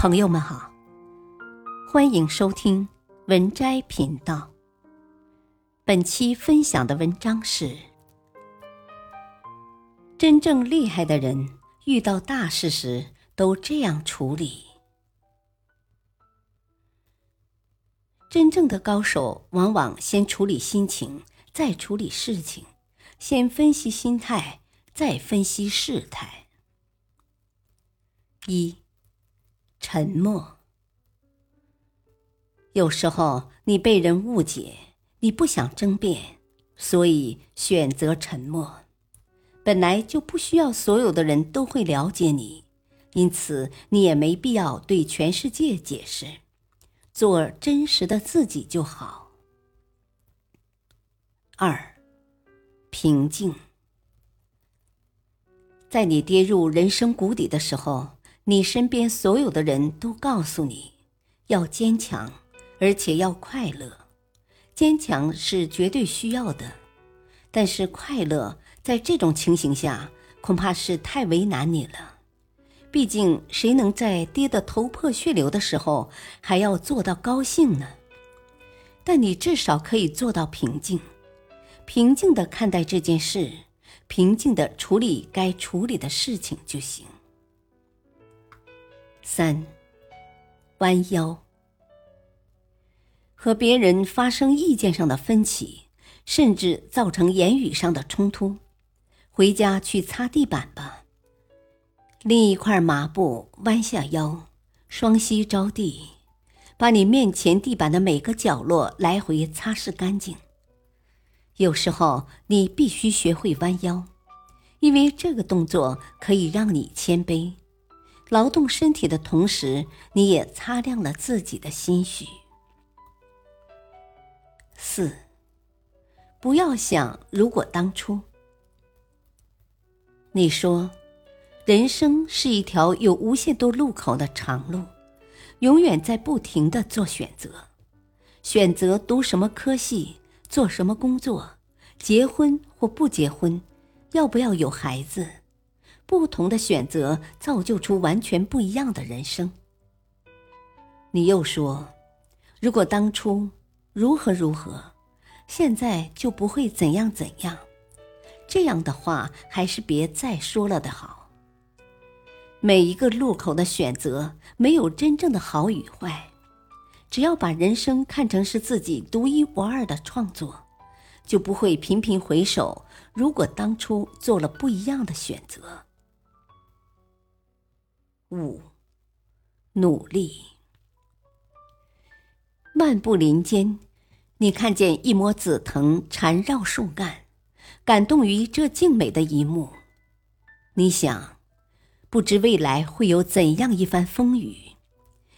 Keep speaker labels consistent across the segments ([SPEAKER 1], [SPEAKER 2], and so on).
[SPEAKER 1] 朋友们好，欢迎收听文摘频道。本期分享的文章是：真正厉害的人遇到大事时都这样处理。真正的高手往往先处理心情，再处理事情；先分析心态，再分析事态。一。沉默。有时候你被人误解，你不想争辩，所以选择沉默。本来就不需要所有的人都会了解你，因此你也没必要对全世界解释，做真实的自己就好。二，平静。在你跌入人生谷底的时候。你身边所有的人都告诉你，要坚强，而且要快乐。坚强是绝对需要的，但是快乐在这种情形下恐怕是太为难你了。毕竟，谁能在跌得头破血流的时候还要做到高兴呢？但你至少可以做到平静，平静的看待这件事，平静的处理该处理的事情就行。三，弯腰。和别人发生意见上的分歧，甚至造成言语上的冲突，回家去擦地板吧。拎一块抹布，弯下腰，双膝着地，把你面前地板的每个角落来回擦拭干净。有时候你必须学会弯腰，因为这个动作可以让你谦卑。劳动身体的同时，你也擦亮了自己的心绪。四，不要想如果当初。你说，人生是一条有无限多路口的长路，永远在不停的做选择，选择读什么科系，做什么工作，结婚或不结婚，要不要有孩子。不同的选择造就出完全不一样的人生。你又说，如果当初如何如何，现在就不会怎样怎样。这样的话，还是别再说了的好。每一个路口的选择，没有真正的好与坏。只要把人生看成是自己独一无二的创作，就不会频频回首。如果当初做了不一样的选择。五，努力。漫步林间，你看见一抹紫藤缠绕树干，感动于这静美的一幕。你想，不知未来会有怎样一番风雨？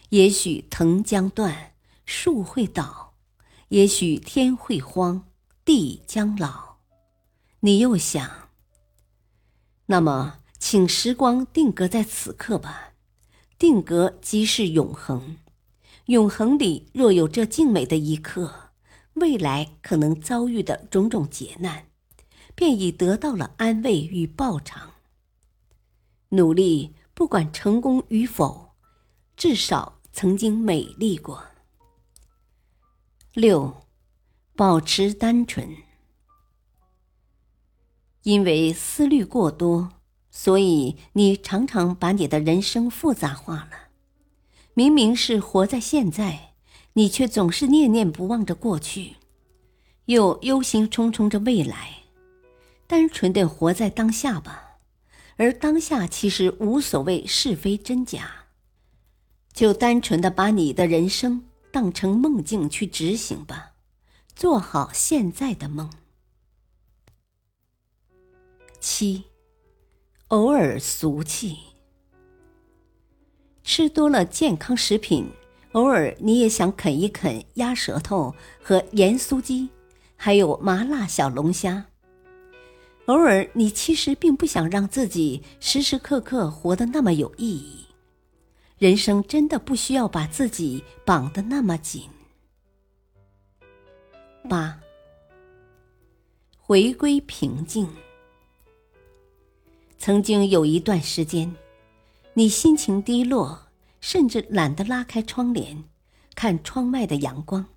[SPEAKER 1] 也许藤将断，树会倒；也许天会荒，地将老。你又想，那么。请时光定格在此刻吧，定格即是永恒。永恒里若有这静美的一刻，未来可能遭遇的种种劫难，便已得到了安慰与报偿。努力，不管成功与否，至少曾经美丽过。六，保持单纯，因为思虑过多。所以，你常常把你的人生复杂化了。明明是活在现在，你却总是念念不忘着过去，又忧心忡忡着未来。单纯的活在当下吧，而当下其实无所谓是非真假，就单纯的把你的人生当成梦境去执行吧，做好现在的梦。七。偶尔俗气，吃多了健康食品，偶尔你也想啃一啃鸭舌头和盐酥鸡，还有麻辣小龙虾。偶尔你其实并不想让自己时时刻刻活得那么有意义。人生真的不需要把自己绑得那么紧。八，回归平静。曾经有一段时间，你心情低落，甚至懒得拉开窗帘，看窗外的阳光。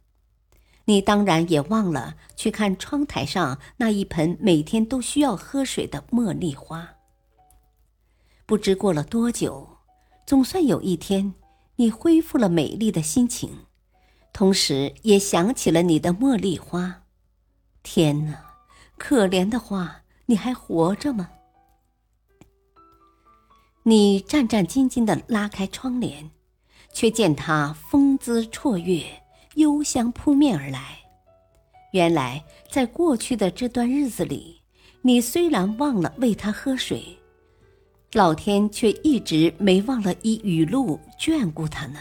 [SPEAKER 1] 你当然也忘了去看窗台上那一盆每天都需要喝水的茉莉花。不知过了多久，总算有一天，你恢复了美丽的心情，同时也想起了你的茉莉花。天哪，可怜的花，你还活着吗？你战战兢兢地拉开窗帘，却见他风姿绰约。幽香扑面而来。原来，在过去的这段日子里，你虽然忘了喂他喝水，老天却一直没忘了以雨露眷顾他呢。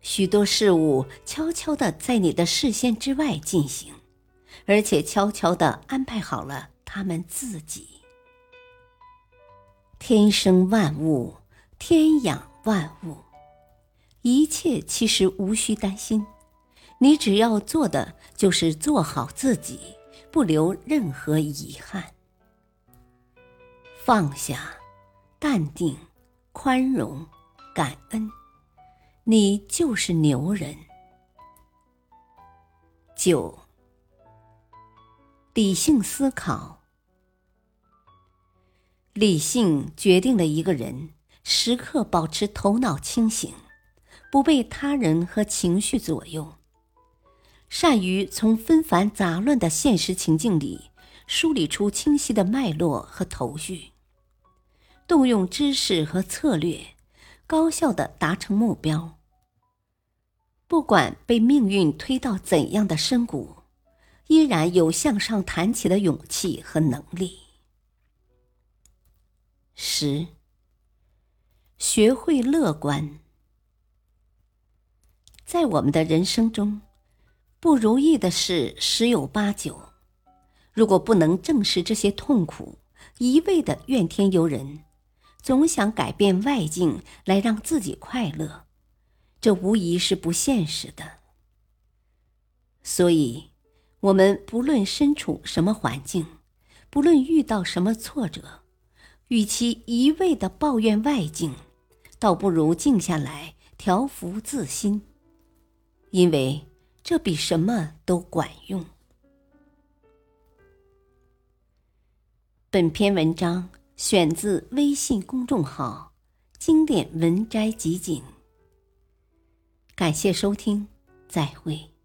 [SPEAKER 1] 许多事物悄悄地在你的视线之外进行，而且悄悄地安排好了他们自己。天生万物，天养万物。一切其实无需担心，你只要做的就是做好自己，不留任何遗憾。放下，淡定，宽容，感恩，你就是牛人。九，理性思考，理性决定了一个人时刻保持头脑清醒。不被他人和情绪左右，善于从纷繁杂乱的现实情境里梳理出清晰的脉络和头绪，动用知识和策略，高效的达成目标。不管被命运推到怎样的深谷，依然有向上弹起的勇气和能力。十，学会乐观。在我们的人生中，不如意的事十有八九。如果不能正视这些痛苦，一味的怨天尤人，总想改变外境来让自己快乐，这无疑是不现实的。所以，我们不论身处什么环境，不论遇到什么挫折，与其一味的抱怨外境，倒不如静下来调服自心。因为这比什么都管用。本篇文章选自微信公众号“经典文摘集锦”。感谢收听，再会。